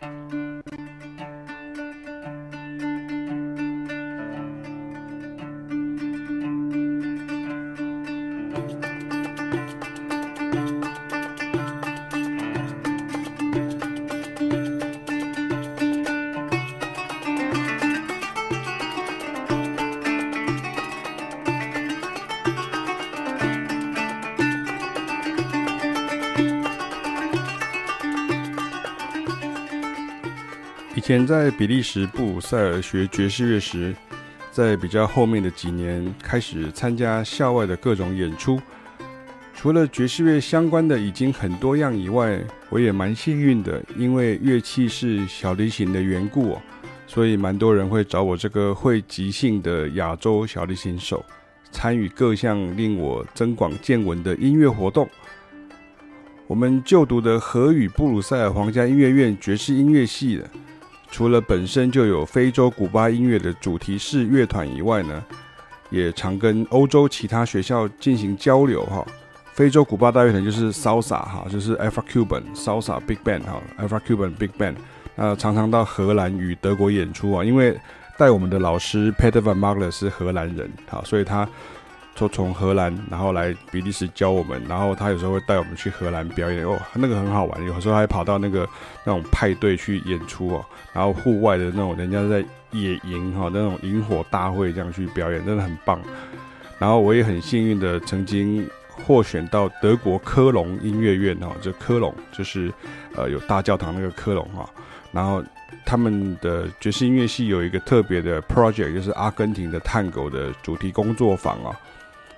以前在比利时布鲁塞尔学爵士乐时，在比较后面的几年开始参加校外的各种演出。除了爵士乐相关的已经很多样以外，我也蛮幸运的，因为乐器是小提琴的缘故哦，所以蛮多人会找我这个会即兴的亚洲小提琴手，参与各项令我增广见闻的音乐活动。我们就读的荷语布鲁塞尔皇家音乐院爵士音乐系的。除了本身就有非洲古巴音乐的主题式乐团以外呢，也常跟欧洲其他学校进行交流哈。非洲古巴大乐团就是 Salsa 哈，就是 Afro-Cuban Salsa Big Band 哈，Afro-Cuban Big Band。那常常到荷兰与德国演出啊，因为带我们的老师 Peter Van Marle 是荷兰人好，所以他。说从荷兰，然后来比利时教我们，然后他有时候会带我们去荷兰表演哦，那个很好玩。有时候还跑到那个那种派对去演出哦，然后户外的那种人家在野营哈，那种萤火大会这样去表演，真的很棒。然后我也很幸运的曾经获选到德国科隆音乐院哈，就科隆就是呃有大教堂那个科隆哈，然后他们的爵士音乐系有一个特别的 project，就是阿根廷的探狗的主题工作坊啊。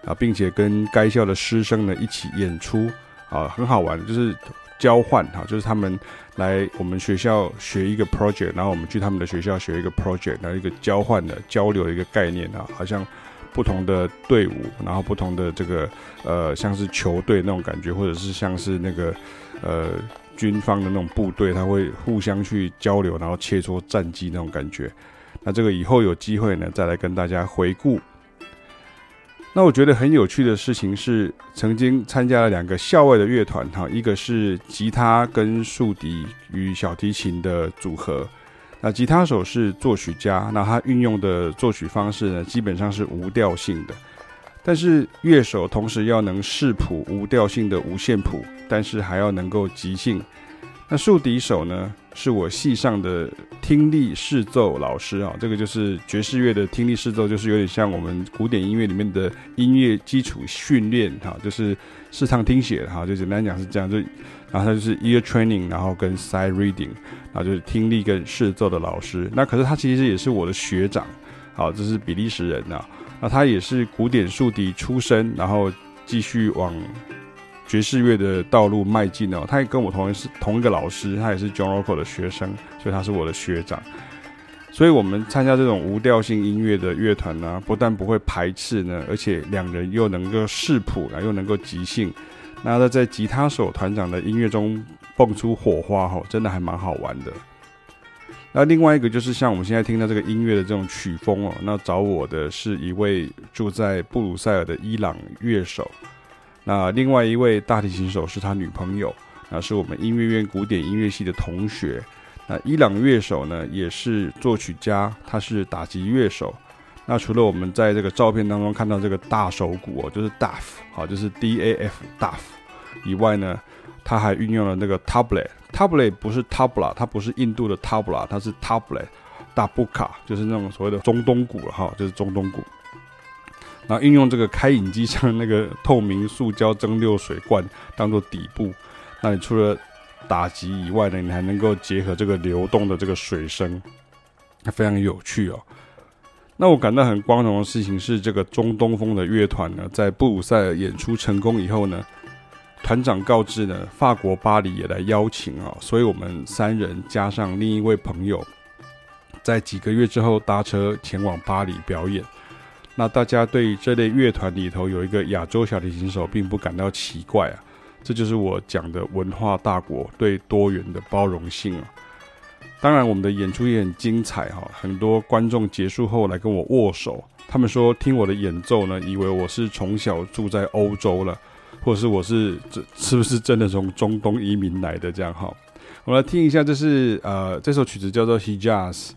啊，并且跟该校的师生呢一起演出，啊，很好玩，就是交换哈，就是他们来我们学校学一个 project，然后我们去他们的学校学一个 project，然后一个交换的交流的一个概念啊，好像不同的队伍，然后不同的这个呃，像是球队那种感觉，或者是像是那个呃军方的那种部队，他会互相去交流，然后切磋战绩那种感觉。那这个以后有机会呢，再来跟大家回顾。那我觉得很有趣的事情是，曾经参加了两个校外的乐团，哈，一个是吉他跟竖笛与小提琴的组合。那吉他手是作曲家，那他运用的作曲方式呢，基本上是无调性的。但是乐手同时要能视谱无调性的五线谱，但是还要能够即兴。那竖笛手呢，是我系上的听力视奏老师啊，这个就是爵士乐的听力视奏，就是有点像我们古典音乐里面的音乐基础训练哈，就是视唱听写哈，就简单讲是这样，就然后他就是 ear training，然后跟 sight reading，然后就是听力跟视奏的老师。那可是他其实也是我的学长，好，这是比利时人呐，那他也是古典竖笛出身，然后继续往。爵士乐的道路迈进哦，他也跟我同一是同一个老师，他也是 John Rocco 的学生，所以他是我的学长。所以，我们参加这种无调性音乐的乐团呢，不但不会排斥呢，而且两人又能够视谱，又能够即兴。那他在吉他手团长的音乐中蹦出火花吼，真的还蛮好玩的。那另外一个就是像我们现在听到这个音乐的这种曲风哦，那找我的是一位住在布鲁塞尔的伊朗乐手。那另外一位大提琴手是他女朋友，那是我们音乐院古典音乐系的同学。那伊朗乐手呢，也是作曲家，他是打击乐手。那除了我们在这个照片当中看到这个大手鼓哦，就是 Daf，好，就是 D A F Daf 以外呢，他还运用了那个 Tablet，Tablet 不是 Tabla，它不是印度的 Tabla，它是 Tablet，大布卡，就是那种所谓的中东鼓了哈，就是中东鼓。然后运用这个开饮机上那个透明塑胶蒸馏水罐当做底部，那你除了打击以外呢，你还能够结合这个流动的这个水声，非常有趣哦。那我感到很光荣的事情是，这个中东风的乐团呢，在布鲁塞尔演出成功以后呢，团长告知呢，法国巴黎也来邀请啊，所以我们三人加上另一位朋友，在几个月之后搭车前往巴黎表演。那大家对这类乐团里头有一个亚洲小提琴手，并不感到奇怪啊，这就是我讲的文化大国对多元的包容性啊。当然，我们的演出也很精彩哈，很多观众结束后来跟我握手，他们说听我的演奏呢，以为我是从小住在欧洲了，或者是我是这是不是真的从中东移民来的这样哈。我们来听一下，这是呃这首曲子叫做 Hijaz，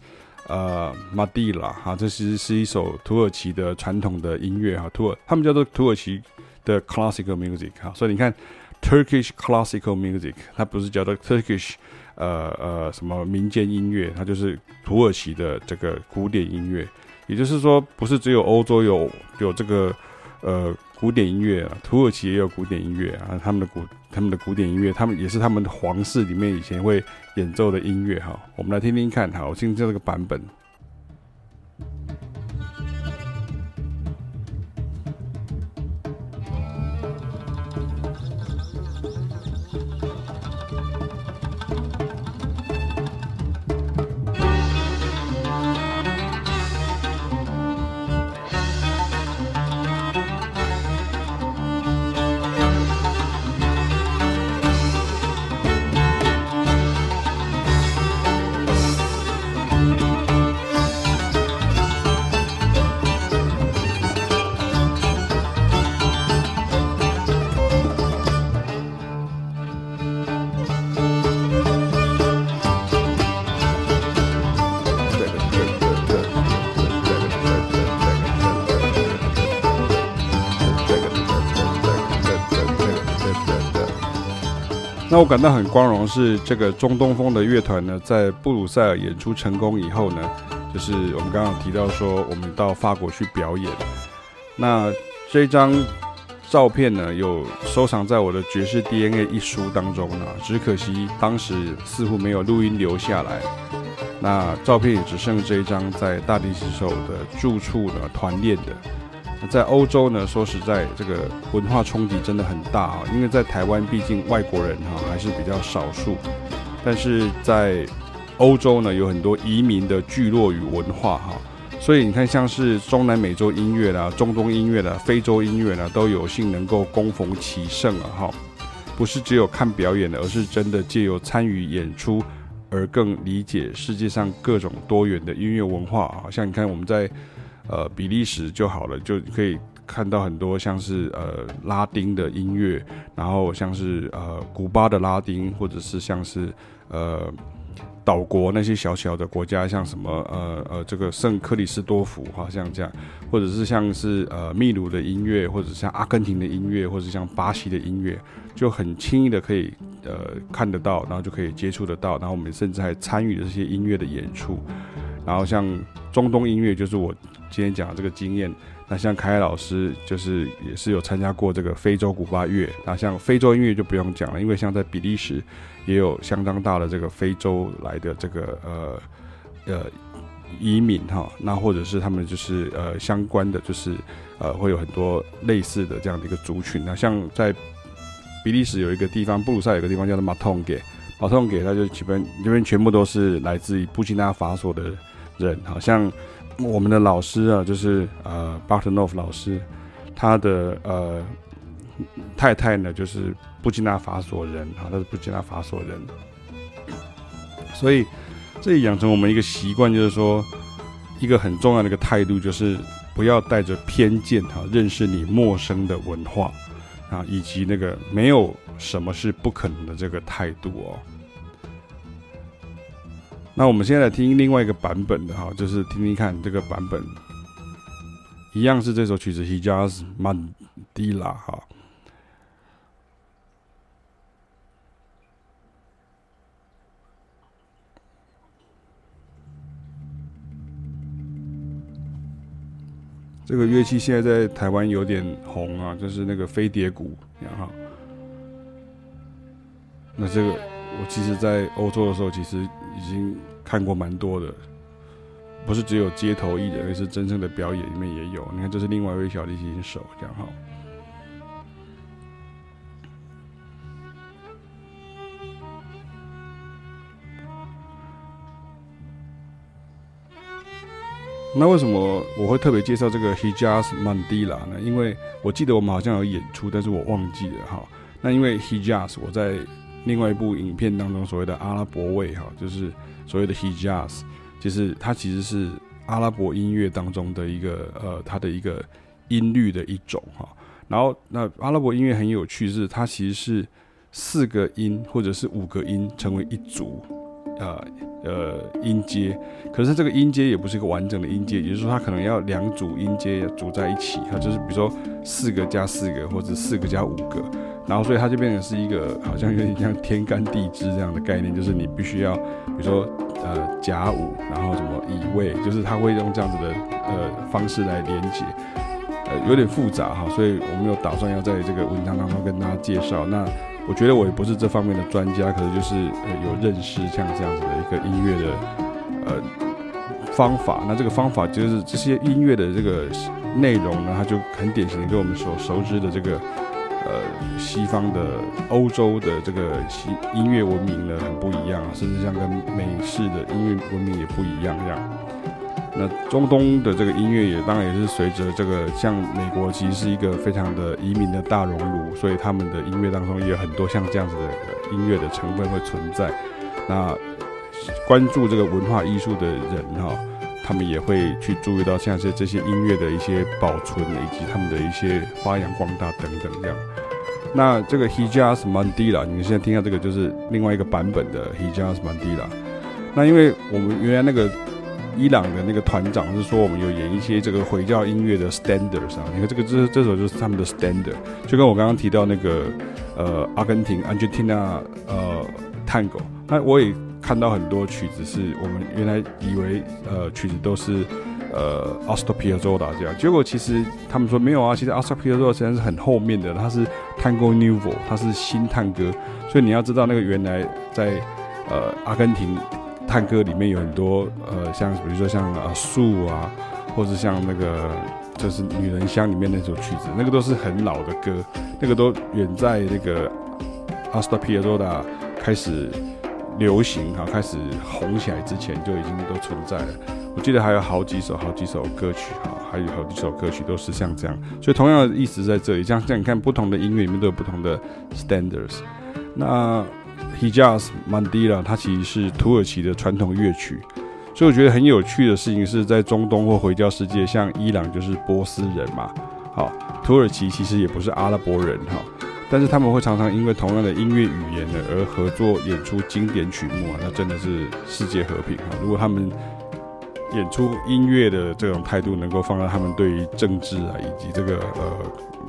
呃，Madila 哈，这其实是一首土耳其的传统的音乐哈，土耳他们叫做土耳其的 classical music 哈，所以你看 Turkish classical music，它不是叫做 Turkish 呃呃什么民间音乐，它就是土耳其的这个古典音乐，也就是说不是只有欧洲有有这个呃。古典音乐啊，土耳其也有古典音乐啊，他们的古他们的古典音乐，他们也是他们的皇室里面以前会演奏的音乐哈。我们来听听看，好，我听这个版本。那我感到很光荣，是这个中东风的乐团呢，在布鲁塞尔演出成功以后呢，就是我们刚刚提到说，我们到法国去表演。那这张照片呢，有收藏在我的爵士 DNA 一书当中呢，只可惜当时似乎没有录音留下来。那照片也只剩这一张在大地之手的住处呢团练的。在欧洲呢，说实在，这个文化冲击真的很大啊！因为在台湾，毕竟外国人哈还是比较少数，但是在欧洲呢，有很多移民的聚落与文化哈，所以你看，像是中南美洲音乐啦、中东音乐啦、非洲音乐啦，都有幸能够恭逢其盛了哈。不是只有看表演的，而是真的借由参与演出而更理解世界上各种多元的音乐文化啊！像你看，我们在。呃，比利时就好了，就可以看到很多像是呃拉丁的音乐，然后像是呃古巴的拉丁，或者是像是呃岛国那些小小的国家，像什么呃呃这个圣克里斯多福，好像这样，或者是像是呃秘鲁的音乐，或者像阿根廷的音乐，或者像巴西的音乐，就很轻易的可以呃看得到，然后就可以接触得到，然后我们甚至还参与了这些音乐的演出，然后像中东音乐，就是我。今天讲的这个经验，那像凯凯老师就是也是有参加过这个非洲古巴乐，那像非洲音乐就不用讲了，因为像在比利时也有相当大的这个非洲来的这个呃呃移民哈，那或者是他们就是呃相关的就是呃会有很多类似的这样的一个族群，那像在比利时有一个地方，布鲁塞尔有个地方叫做马通给，马通给，他就基本这边全部都是来自于布基纳法索的人，好像。我们的老师啊，就是呃巴特诺夫老师，他的呃太太呢，就是布基纳法索人啊，他是布基纳法索人，所以这也养成我们一个习惯，就是说一个很重要的一个态度，就是不要带着偏见哈，认识你陌生的文化啊，以及那个没有什么是不可能的这个态度哦。那我们现在来听另外一个版本的哈，就是听听看这个版本，一样是这首曲子《Hijaz Mandila》哈。这个乐器现在在台湾有点红啊，就是那个飞碟鼓，然后，那这个。我其实，在欧洲的时候，其实已经看过蛮多的，不是只有街头艺人，而是真正的表演里面也有。你看，这是另外一位小提琴手，这样哈。那为什么我会特别介绍这个 Hijaz Mandila 呢？因为我记得我们好像有演出，但是我忘记了哈。那因为 Hijaz 我在。另外一部影片当中所谓的阿拉伯味哈，就是所谓的 Hijaz，就是它其实是阿拉伯音乐当中的一个呃，它的一个音律的一种哈。然后那阿拉伯音乐很有趣，是它其实是四个音或者是五个音成为一组，呃呃音阶，可是这个音阶也不是一个完整的音阶，也就是说它可能要两组音阶组在一起，哈，就是比如说四个加四个或者四个加五个，然后所以它就变成是一个好像有点像天干地支这样的概念，就是你必须要比如说呃甲午，然后什么乙未，就是它会用这样子的呃方式来连接，呃有点复杂哈，所以我没有打算要在这个文章当中跟大家介绍那。我觉得我也不是这方面的专家，可是就是呃有认识像这样子的一个音乐的呃方法。那这个方法就是这些音乐的这个内容呢，它就很典型的跟我们所熟知的这个呃西方的欧洲的这个西音乐文明呢很不一样，甚至像跟美式的音乐文明也不一样这样。那中东的这个音乐也当然也是随着这个，像美国其实是一个非常的移民的大熔炉，所以他们的音乐当中也有很多像这样子的音乐的成分会存在。那关注这个文化艺术的人哈，他们也会去注意到像是这些音乐的一些保存以及他们的一些发扬光大等等这样。那这个 Hijaz Mandila，你们现在听到这个就是另外一个版本的 Hijaz Mandila。那因为我们原来那个。伊朗的那个团长是说，我们有演一些这个回教音乐的 standards 啊，你看这个这这首就是他们的 standard，就跟我刚刚提到那个呃阿根廷 Argentina 呃 Tango，那我也看到很多曲子是我们原来以为呃曲子都是呃 Astorpi 和 Zoda 这样，结果其实他们说没有啊，其实 Astor Piazzolla 实际上是很后面的，它是 Tango Nuevo，它是新探戈，所以你要知道那个原来在呃阿根廷。探戈里面有很多呃，像比如说像呃树啊，或者像那个就是女人香里面那首曲子，那个都是很老的歌，那个都远在那个 Astor Piazzolla 开始流行哈，开始红起来之前就已经都存在了。我记得还有好几首好几首歌曲哈，还有好几首歌曲都是像这样，所以同样的意思在这里，像像你看不同的音乐里面都有不同的 standards，那。Hijaz Mandila，它其实是土耳其的传统乐曲，所以我觉得很有趣的事情是在中东或回教世界，像伊朗就是波斯人嘛，好，土耳其其实也不是阿拉伯人哈，但是他们会常常因为同样的音乐语言呢而合作演出经典曲目啊，那真的是世界和平啊。如果他们演出音乐的这种态度能够放在他们对于政治啊以及这个呃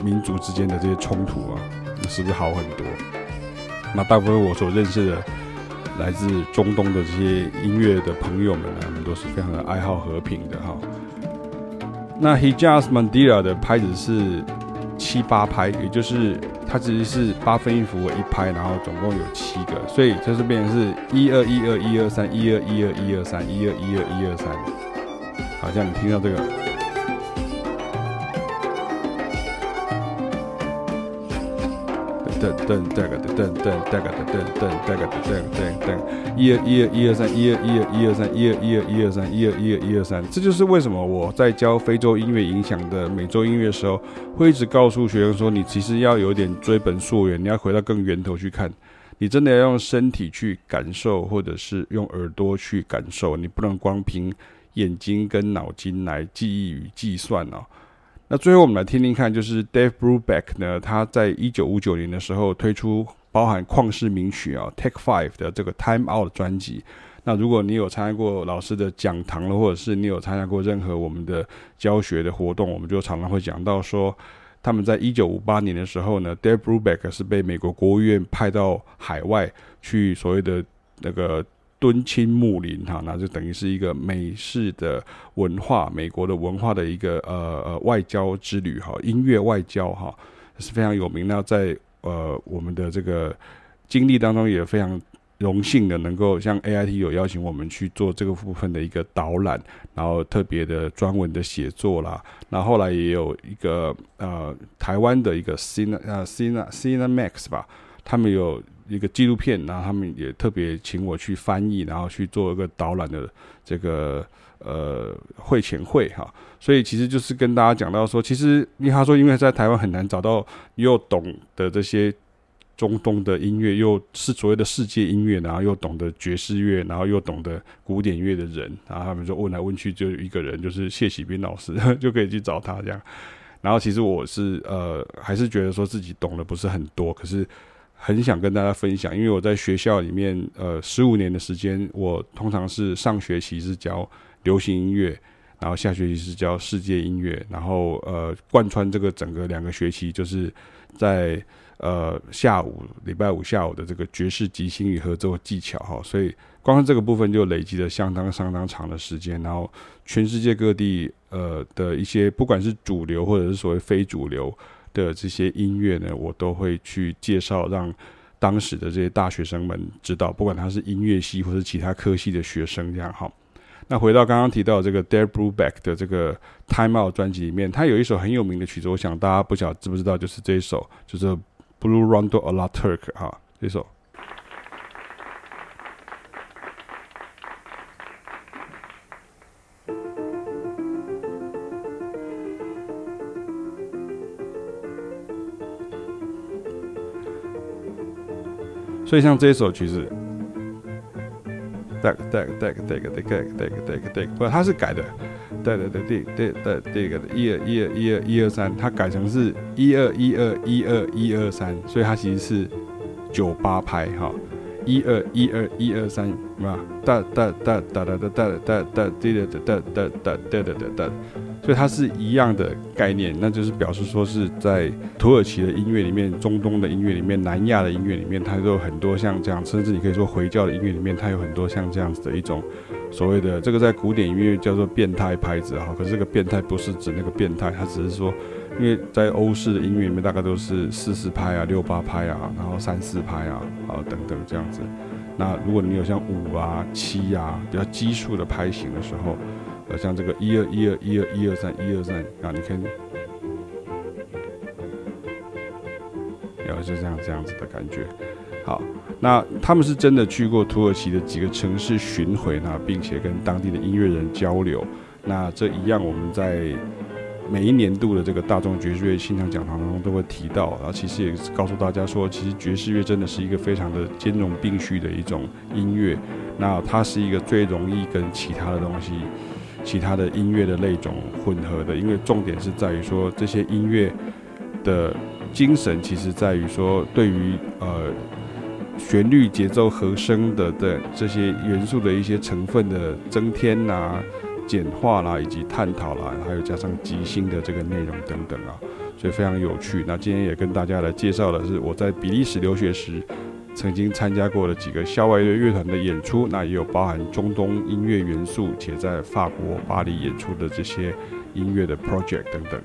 民族之间的这些冲突啊，那是不是好很多？那大部分我所认识的来自中东的这些音乐的朋友们呢，他们都是非常的爱好和平的哈。那 Hijaz Mandira 的拍子是七八拍，也就是它其实是八分音符为一拍，然后总共有七个，所以就是变成是一二一二一二三一二一二一二三一二一二一二三，好像你听到这个。噔噔噔个噔噔噔噔个噔噔噔噔噔噔，一二一二一二三一二一二一二三一二一二一二三一二一二一二三，这就是为什么我在教非洲音乐影响的美洲音乐的时候，会一直告诉学生说，你其实要有点追本溯源，你要回到更源头去看，你真的要用身体去感受，或者是用耳朵去感受，你不能光凭眼睛跟脑筋来记忆与计算呢。那最后我们来听听看，就是 Dave Brubeck 呢，他在一九五九年的时候推出包含旷世名曲啊 Take Five 的这个 Time Out 专辑。那如果你有参加过老师的讲堂了，或者是你有参加过任何我们的教学的活动，我们就常常会讲到说，他们在一九五八年的时候呢，Dave Brubeck 是被美国国务院派到海外去所谓的那个。敦亲睦邻哈，那就等于是一个美式的文化，美国的文化的一个呃呃外交之旅哈，音乐外交哈是非常有名。那在呃我们的这个经历当中，也非常荣幸的能够像 AIT 有邀请我们去做这个部分的一个导览，然后特别的专文的写作啦。那后来也有一个呃台湾的一个 Cine 呃 Cine Cinemax 吧，他们有。一个纪录片，然后他们也特别请我去翻译，然后去做一个导览的这个呃会前会哈，所以其实就是跟大家讲到说，其实因为他说，因为在台湾很难找到又懂得这些中东的音乐，又是所谓的世界音乐，然后又懂得爵士乐，然后又懂得古典乐的人，然后他们就问来问去，就一个人，就是谢喜斌老师，就可以去找他这样。然后其实我是呃还是觉得说自己懂得不是很多，可是。很想跟大家分享，因为我在学校里面，呃，十五年的时间，我通常是上学期是教流行音乐，然后下学期是教世界音乐，然后呃，贯穿这个整个两个学期，就是在呃下午礼拜五下午的这个爵士即兴与合奏技巧哈，所以光是这个部分就累积了相当相当长的时间，然后全世界各地呃的一些不管是主流或者是所谓非主流。的这些音乐呢，我都会去介绍，让当时的这些大学生们知道，不管他是音乐系或是其他科系的学生，这样好。那回到刚刚提到这个 d a r e Brubeck 的这个 Time Out 专辑里面，他有一首很有名的曲子，我想大家不晓知不知道，就是这一首，就是 Blue Rondo a la Turk 哈，这首。所以像这一首曲子，de de de de de de de de de，不，它是改的，de de de de de de de，一二一二一二一二三，它改成是一二一二一二一二三，所以它其实是九八拍哈，一二一二一二三。哒哒哒哒哒哒哒哒哒哒哒哒哒哒哒哒哒。所以它是一样的概念，那就是表示说是在土耳其的音乐里面、中东的音乐里面、南亚的音乐里面，它都有很多像这样，甚至你可以说回教的音乐里面，它有很多像这样子的一种所谓的这个在古典音乐叫做变态拍子哈。可是这个变态不是指那个变态，它只是说，因为在欧式的音乐里面，大概都是四四拍啊、六八拍啊，然后三四拍啊啊等等这样子。那如果你有像五啊、七啊比较基数的拍型的时候。呃，像这个一二一二一二一二三一二三啊，你看，然后就这样这样子的感觉。好，那他们是真的去过土耳其的几个城市巡回呢，并且跟当地的音乐人交流。那这一样，我们在每一年度的这个大众爵士乐现场讲堂当中都会提到。然后其实也是告诉大家说，其实爵士乐真的是一个非常的兼容并蓄的一种音乐。那它是一个最容易跟其他的东西。其他的音乐的类种混合的，因为重点是在于说，这些音乐的精神，其实在于说，对于呃旋律、节奏、和声的的这些元素的一些成分的增添呐、简化啦，以及探讨啦，还有加上即兴的这个内容等等啊，所以非常有趣。那今天也跟大家来介绍的是我在比利时留学时。曾经参加过的几个校外乐乐团的演出，那也有包含中东音乐元素，且在法国巴黎演出的这些音乐的 project 等等。